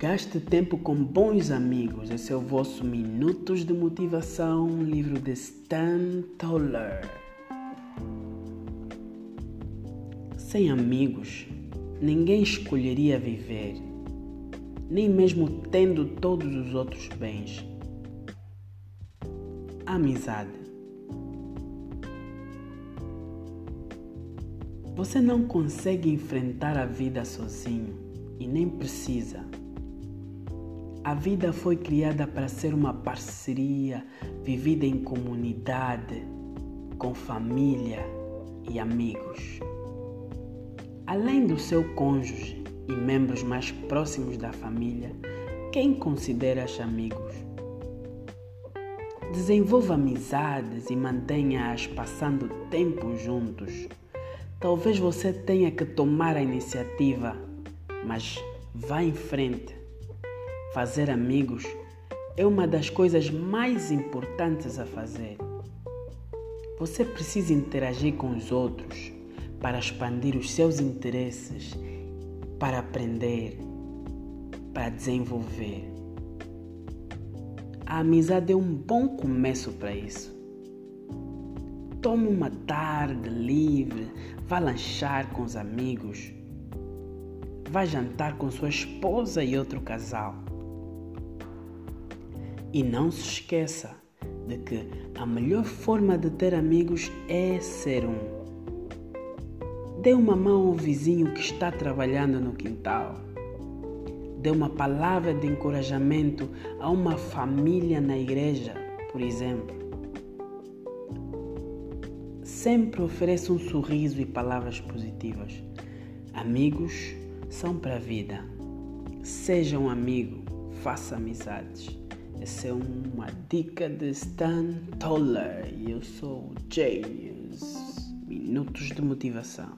Gaste tempo com bons amigos. Esse é o vosso Minutos de Motivação, livro de Stan Toller. Sem amigos, ninguém escolheria viver, nem mesmo tendo todos os outros bens. Amizade. Você não consegue enfrentar a vida sozinho e nem precisa. A vida foi criada para ser uma parceria vivida em comunidade, com família e amigos. Além do seu cônjuge e membros mais próximos da família, quem considera-as amigos? Desenvolva amizades e mantenha-as passando tempo juntos. Talvez você tenha que tomar a iniciativa, mas vá em frente. Fazer amigos é uma das coisas mais importantes a fazer. Você precisa interagir com os outros para expandir os seus interesses, para aprender, para desenvolver. A amizade é um bom começo para isso. Tome uma tarde livre, vá lanchar com os amigos, vá jantar com sua esposa e outro casal. E não se esqueça de que a melhor forma de ter amigos é ser um. Dê uma mão ao vizinho que está trabalhando no quintal. Dê uma palavra de encorajamento a uma família na igreja, por exemplo. Sempre ofereça um sorriso e palavras positivas. Amigos são para a vida. Seja um amigo, faça amizades. Essa é uma dica de Stan Toller e eu sou o James. Minutos de motivação.